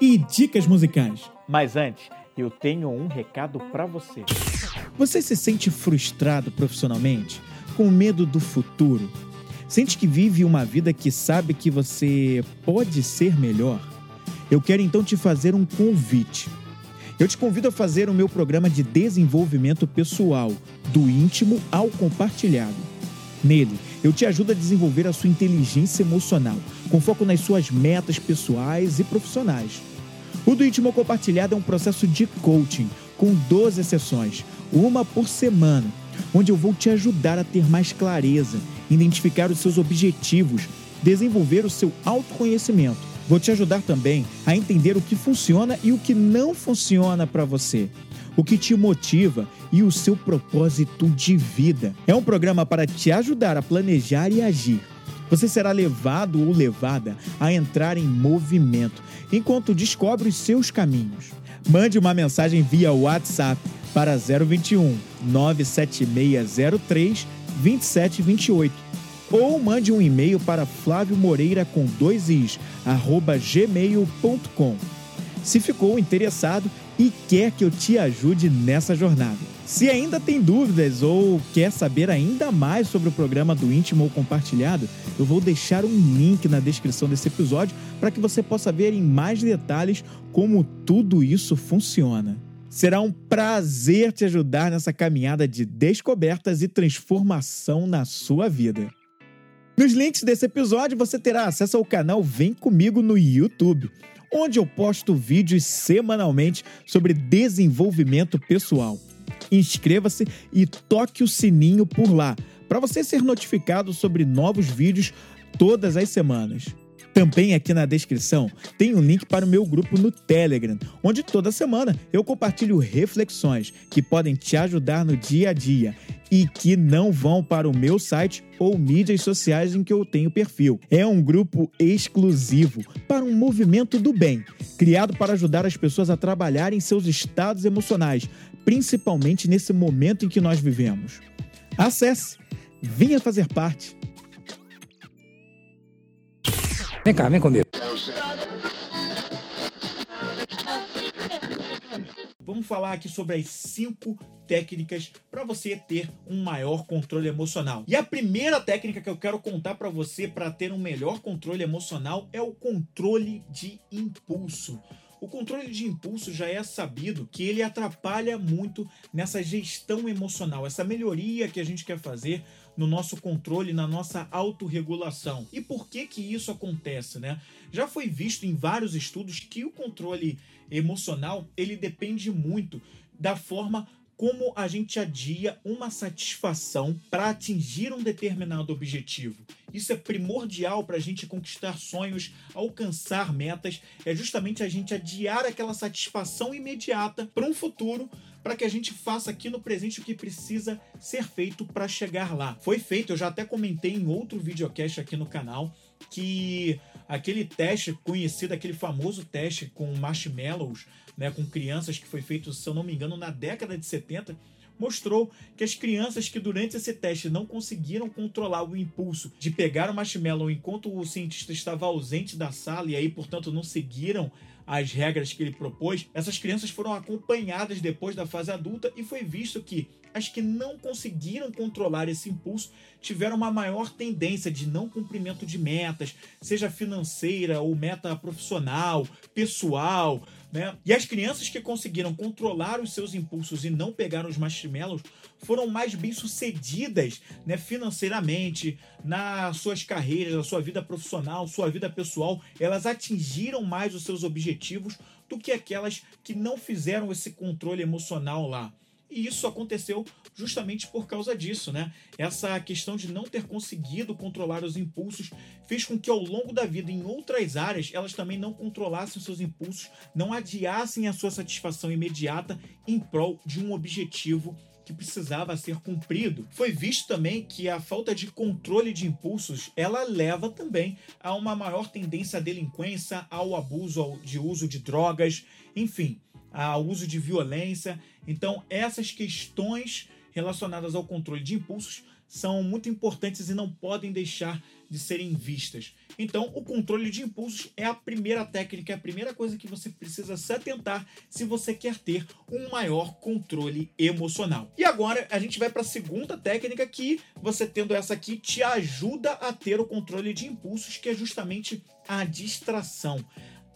dicas musicais. Mas antes, eu tenho um recado para você. Você se sente frustrado profissionalmente? Com medo do futuro? Sente que vive uma vida que sabe que você pode ser melhor? Eu quero então te fazer um convite. Eu te convido a fazer o meu programa de desenvolvimento pessoal, do íntimo ao compartilhado. Nele, eu te ajudo a desenvolver a sua inteligência emocional, com foco nas suas metas pessoais e profissionais. O do íntimo compartilhado é um processo de coaching, com 12 sessões, uma por semana, onde eu vou te ajudar a ter mais clareza, identificar os seus objetivos, desenvolver o seu autoconhecimento Vou te ajudar também a entender o que funciona e o que não funciona para você, o que te motiva e o seu propósito de vida. É um programa para te ajudar a planejar e agir. Você será levado ou levada a entrar em movimento enquanto descobre os seus caminhos. Mande uma mensagem via WhatsApp para 021 97603 2728 ou mande um e-mail para Flávio Moreira com dois is, arroba gmail.com. Se ficou interessado e quer que eu te ajude nessa jornada. Se ainda tem dúvidas ou quer saber ainda mais sobre o programa do Íntimo ou Compartilhado, eu vou deixar um link na descrição desse episódio para que você possa ver em mais detalhes como tudo isso funciona. Será um prazer te ajudar nessa caminhada de descobertas e transformação na sua vida. Nos links desse episódio você terá acesso ao canal Vem Comigo no YouTube, onde eu posto vídeos semanalmente sobre desenvolvimento pessoal. Inscreva-se e toque o sininho por lá, para você ser notificado sobre novos vídeos todas as semanas. Também aqui na descrição tem um link para o meu grupo no Telegram, onde toda semana eu compartilho reflexões que podem te ajudar no dia a dia e que não vão para o meu site ou mídias sociais em que eu tenho perfil. É um grupo exclusivo para um movimento do bem, criado para ajudar as pessoas a trabalharem seus estados emocionais, principalmente nesse momento em que nós vivemos. Acesse, venha fazer parte. Vem cá, vem comigo. Vamos falar aqui sobre as cinco técnicas para você ter um maior controle emocional. E a primeira técnica que eu quero contar para você para ter um melhor controle emocional é o controle de impulso. O controle de impulso já é sabido que ele atrapalha muito nessa gestão emocional, essa melhoria que a gente quer fazer no nosso controle, na nossa autorregulação. E por que que isso acontece, né? Já foi visto em vários estudos que o controle emocional, ele depende muito da forma como a gente adia uma satisfação para atingir um determinado objetivo. Isso é primordial para a gente conquistar sonhos, alcançar metas, é justamente a gente adiar aquela satisfação imediata para um futuro, para que a gente faça aqui no presente o que precisa ser feito para chegar lá. Foi feito, eu já até comentei em outro videocast aqui no canal, que aquele teste conhecido, aquele famoso teste com marshmallows, né, com crianças que foi feito, se eu não me engano, na década de 70, mostrou que as crianças que durante esse teste não conseguiram controlar o impulso de pegar o marshmallow enquanto o cientista estava ausente da sala e aí, portanto, não seguiram as regras que ele propôs, essas crianças foram acompanhadas depois da fase adulta e foi visto que as que não conseguiram controlar esse impulso tiveram uma maior tendência de não cumprimento de metas, seja financeira ou meta profissional, pessoal, né? E as crianças que conseguiram controlar os seus impulsos e não pegaram os marshmallows foram mais bem-sucedidas né, financeiramente, nas suas carreiras, na sua vida profissional, sua vida pessoal. Elas atingiram mais os seus objetivos do que aquelas que não fizeram esse controle emocional lá. E isso aconteceu justamente por causa disso, né? Essa questão de não ter conseguido controlar os impulsos fez com que ao longo da vida, em outras áreas, elas também não controlassem seus impulsos, não adiassem a sua satisfação imediata em prol de um objetivo que precisava ser cumprido. Foi visto também que a falta de controle de impulsos, ela leva também a uma maior tendência à delinquência, ao abuso de uso de drogas, enfim, ao uso de violência. Então, essas questões relacionadas ao controle de impulsos são muito importantes e não podem deixar de serem vistas. Então, o controle de impulsos é a primeira técnica, é a primeira coisa que você precisa se atentar se você quer ter um maior controle emocional. E agora a gente vai para a segunda técnica que você tendo essa aqui te ajuda a ter o controle de impulsos, que é justamente a distração,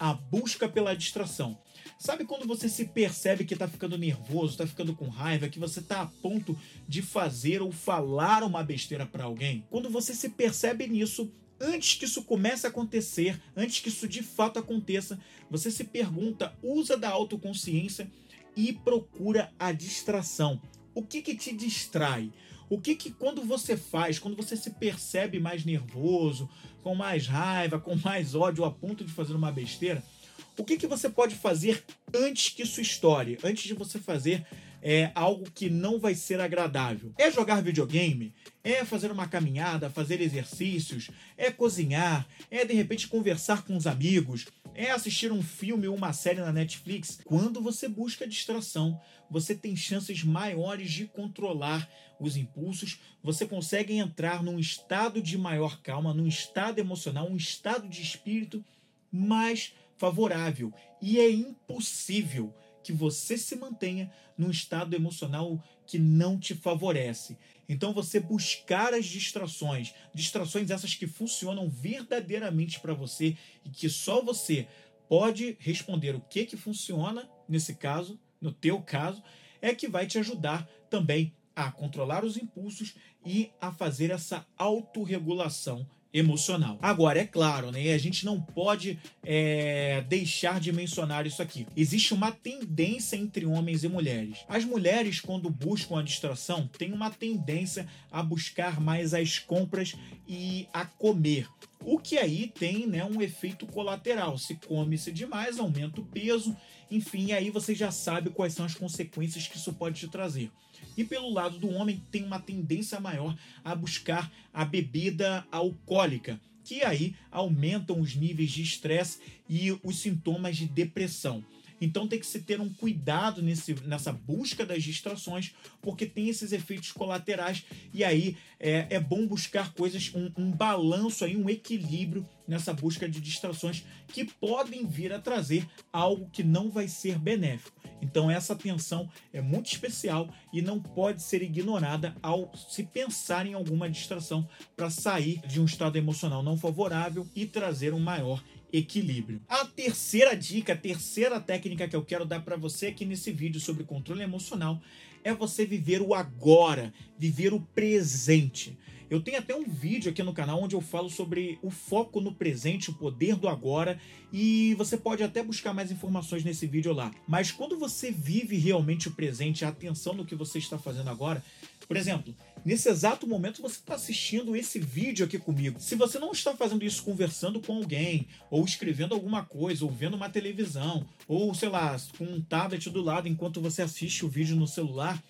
a busca pela distração. Sabe quando você se percebe que tá ficando nervoso, tá ficando com raiva, que você tá a ponto de fazer ou falar uma besteira para alguém? Quando você se percebe nisso, antes que isso comece a acontecer, antes que isso de fato aconteça, você se pergunta, usa da autoconsciência e procura a distração. O que que te distrai? O que que quando você faz, quando você se percebe mais nervoso, com mais raiva, com mais ódio a ponto de fazer uma besteira, o que, que você pode fazer antes que isso estoure? Antes de você fazer é, algo que não vai ser agradável? É jogar videogame? É fazer uma caminhada, fazer exercícios? É cozinhar? É de repente conversar com os amigos? É assistir um filme ou uma série na Netflix? Quando você busca distração, você tem chances maiores de controlar os impulsos, você consegue entrar num estado de maior calma, num estado emocional, um estado de espírito mais favorável e é impossível que você se mantenha num estado emocional que não te favorece. Então você buscar as distrações, distrações essas que funcionam verdadeiramente para você e que só você pode responder o que que funciona nesse caso, no teu caso, é que vai te ajudar também a controlar os impulsos e a fazer essa autorregulação emocional. Agora, é claro, né? A gente não pode é, deixar de mencionar isso aqui. Existe uma tendência entre homens e mulheres. As mulheres, quando buscam a distração, têm uma tendência a buscar mais as compras e a comer. O que aí tem né, um efeito colateral. Se come-se demais, aumenta o peso, enfim, aí você já sabe quais são as consequências que isso pode te trazer. E pelo lado do homem, tem uma tendência maior a buscar a bebida alcoólica, que aí aumentam os níveis de estresse e os sintomas de depressão. Então tem que se ter um cuidado nesse, nessa busca das distrações, porque tem esses efeitos colaterais, e aí é, é bom buscar coisas, um, um balanço aí, um equilíbrio nessa busca de distrações que podem vir a trazer algo que não vai ser benéfico. Então essa atenção é muito especial e não pode ser ignorada ao se pensar em alguma distração para sair de um estado emocional não favorável e trazer um maior equilíbrio. A terceira dica, a terceira técnica que eu quero dar para você aqui nesse vídeo sobre controle emocional é você viver o agora, viver o presente. Eu tenho até um vídeo aqui no canal onde eu falo sobre o foco no presente, o poder do agora, e você pode até buscar mais informações nesse vídeo lá. Mas quando você vive realmente o presente, a atenção no que você está fazendo agora, por exemplo, nesse exato momento você está assistindo esse vídeo aqui comigo. Se você não está fazendo isso conversando com alguém, ou escrevendo alguma coisa, ou vendo uma televisão, ou sei lá, com um tablet do lado enquanto você assiste o vídeo no celular,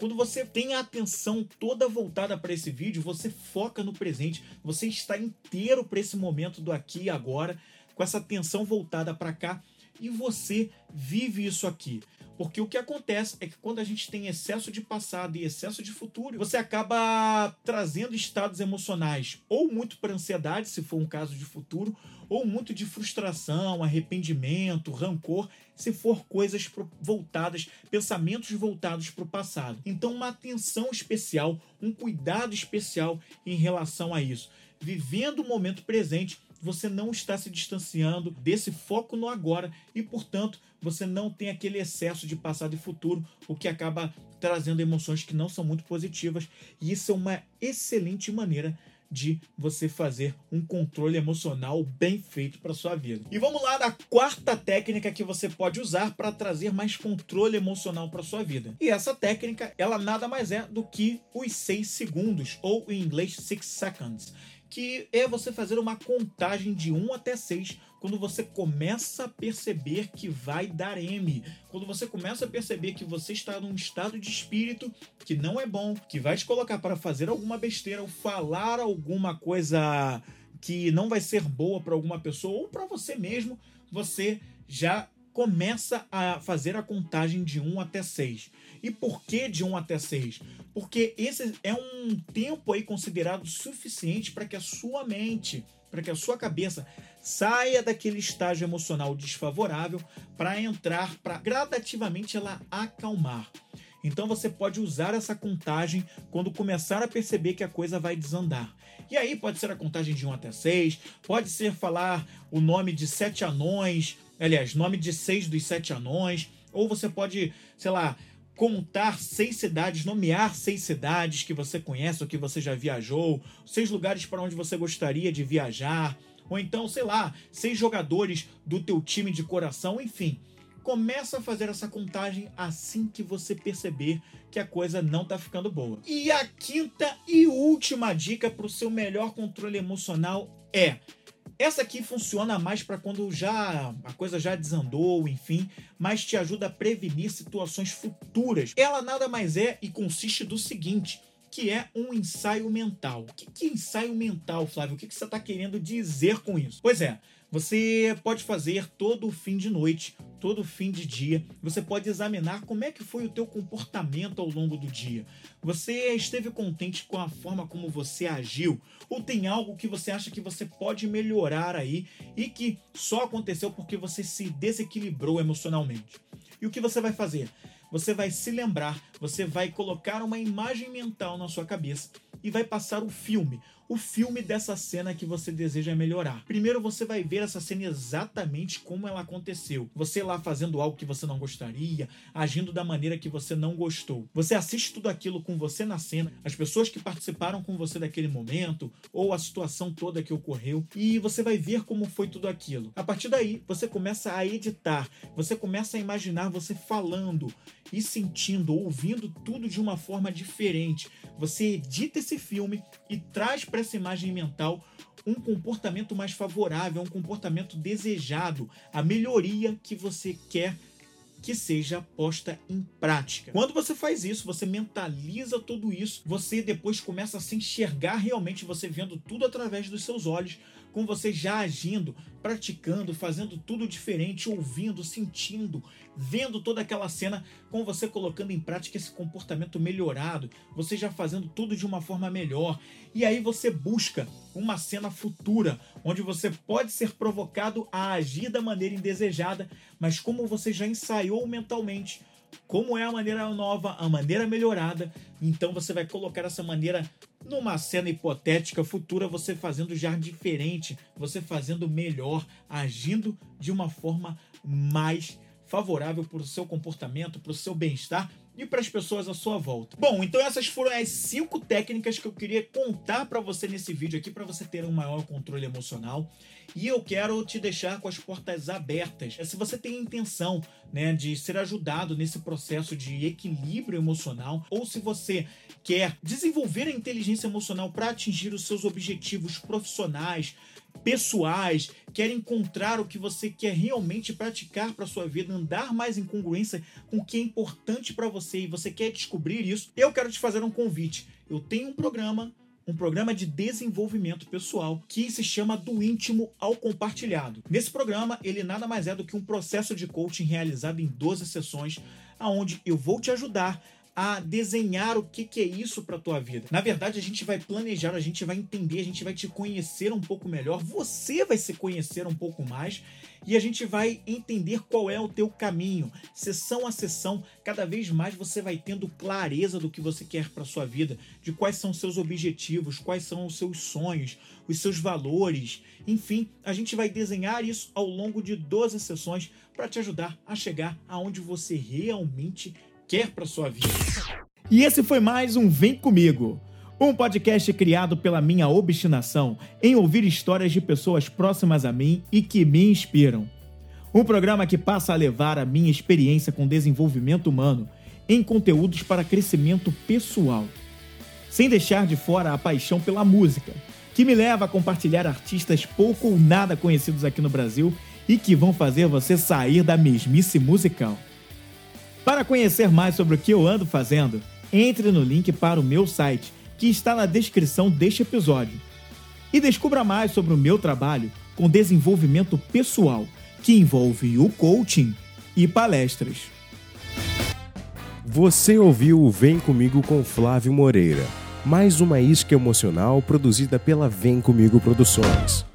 quando você tem a atenção toda voltada para esse vídeo, você foca no presente, você está inteiro para esse momento do aqui e agora, com essa atenção voltada para cá, e você vive isso aqui. Porque o que acontece é que quando a gente tem excesso de passado e excesso de futuro, você acaba trazendo estados emocionais ou muito para ansiedade, se for um caso de futuro, ou muito de frustração, arrependimento, rancor, se for coisas voltadas, pensamentos voltados para o passado. Então, uma atenção especial, um cuidado especial em relação a isso. Vivendo o momento presente você não está se distanciando desse foco no agora e, portanto, você não tem aquele excesso de passado e futuro, o que acaba trazendo emoções que não são muito positivas. E isso é uma excelente maneira de você fazer um controle emocional bem feito para sua vida. E vamos lá na quarta técnica que você pode usar para trazer mais controle emocional para sua vida. E essa técnica, ela nada mais é do que os 6 segundos, ou em inglês 6 seconds, que é você fazer uma contagem de 1 até 6 quando você começa a perceber que vai dar M, quando você começa a perceber que você está num estado de espírito que não é bom, que vai te colocar para fazer alguma besteira ou falar alguma coisa que não vai ser boa para alguma pessoa ou para você mesmo, você já começa a fazer a contagem de 1 até 6. E por que de 1 até 6? Porque esse é um tempo aí considerado suficiente para que a sua mente, para que a sua cabeça saia daquele estágio emocional desfavorável para entrar, para gradativamente ela acalmar. Então você pode usar essa contagem quando começar a perceber que a coisa vai desandar. E aí pode ser a contagem de 1 até 6, pode ser falar o nome de sete anões, aliás, nome de seis dos sete anões, ou você pode, sei lá, contar seis cidades, nomear seis cidades que você conhece ou que você já viajou, seis lugares para onde você gostaria de viajar, ou então, sei lá, seis jogadores do teu time de coração, enfim. Começa a fazer essa contagem assim que você perceber que a coisa não tá ficando boa. E a quinta e última dica para o seu melhor controle emocional é essa aqui funciona mais para quando já a coisa já desandou, enfim, mas te ajuda a prevenir situações futuras. Ela nada mais é e consiste do seguinte: que é um ensaio mental. O que é ensaio mental, Flávio? O que você está querendo dizer com isso? Pois é, você pode fazer todo fim de noite, todo fim de dia. Você pode examinar como é que foi o teu comportamento ao longo do dia. Você esteve contente com a forma como você agiu? Ou tem algo que você acha que você pode melhorar aí e que só aconteceu porque você se desequilibrou emocionalmente? E o que você vai fazer? Você vai se lembrar, você vai colocar uma imagem mental na sua cabeça e vai passar o filme, o filme dessa cena que você deseja melhorar. Primeiro você vai ver essa cena exatamente como ela aconteceu. Você lá fazendo algo que você não gostaria, agindo da maneira que você não gostou. Você assiste tudo aquilo com você na cena, as pessoas que participaram com você daquele momento, ou a situação toda que ocorreu, e você vai ver como foi tudo aquilo. A partir daí, você começa a editar, você começa a imaginar você falando e sentindo, ouvindo tudo de uma forma diferente. Você edita esse filme e traz para essa imagem mental um comportamento mais favorável, um comportamento desejado, a melhoria que você quer que seja posta em prática. Quando você faz isso, você mentaliza tudo isso, você depois começa a se enxergar realmente, você vendo tudo através dos seus olhos, com você já agindo, praticando, fazendo tudo diferente, ouvindo, sentindo, vendo toda aquela cena, com você colocando em prática esse comportamento melhorado, você já fazendo tudo de uma forma melhor. E aí você busca uma cena futura, onde você pode ser provocado a agir da maneira indesejada, mas como você já ensaiou mentalmente, como é a maneira nova, a maneira melhorada, então você vai colocar essa maneira numa cena hipotética futura, você fazendo já diferente, você fazendo melhor, agindo de uma forma mais favorável para o seu comportamento, para o seu bem-estar e para as pessoas à sua volta. Bom, então essas foram as cinco técnicas que eu queria contar para você nesse vídeo aqui para você ter um maior controle emocional. E eu quero te deixar com as portas abertas. Se você tem a intenção né, de ser ajudado nesse processo de equilíbrio emocional, ou se você quer desenvolver a inteligência emocional para atingir os seus objetivos profissionais, pessoais, quer encontrar o que você quer realmente praticar para sua vida, andar mais em congruência com o que é importante para você e você quer descobrir isso, eu quero te fazer um convite. Eu tenho um programa um programa de desenvolvimento pessoal que se chama do íntimo ao compartilhado. Nesse programa, ele nada mais é do que um processo de coaching realizado em 12 sessões, aonde eu vou te ajudar a desenhar o que, que é isso para tua vida. Na verdade, a gente vai planejar, a gente vai entender, a gente vai te conhecer um pouco melhor, você vai se conhecer um pouco mais e a gente vai entender qual é o teu caminho. Sessão a sessão, cada vez mais você vai tendo clareza do que você quer para sua vida, de quais são os seus objetivos, quais são os seus sonhos, os seus valores. Enfim, a gente vai desenhar isso ao longo de 12 sessões para te ajudar a chegar aonde você realmente quer para sua vida. E esse foi mais um Vem Comigo. Um podcast criado pela minha obstinação em ouvir histórias de pessoas próximas a mim e que me inspiram. Um programa que passa a levar a minha experiência com desenvolvimento humano em conteúdos para crescimento pessoal, sem deixar de fora a paixão pela música, que me leva a compartilhar artistas pouco ou nada conhecidos aqui no Brasil e que vão fazer você sair da mesmice musical. Para conhecer mais sobre o que eu ando fazendo, entre no link para o meu site, que está na descrição deste episódio. E descubra mais sobre o meu trabalho com desenvolvimento pessoal, que envolve o coaching e palestras. Você ouviu o Vem Comigo com Flávio Moreira, mais uma isca emocional produzida pela Vem Comigo Produções.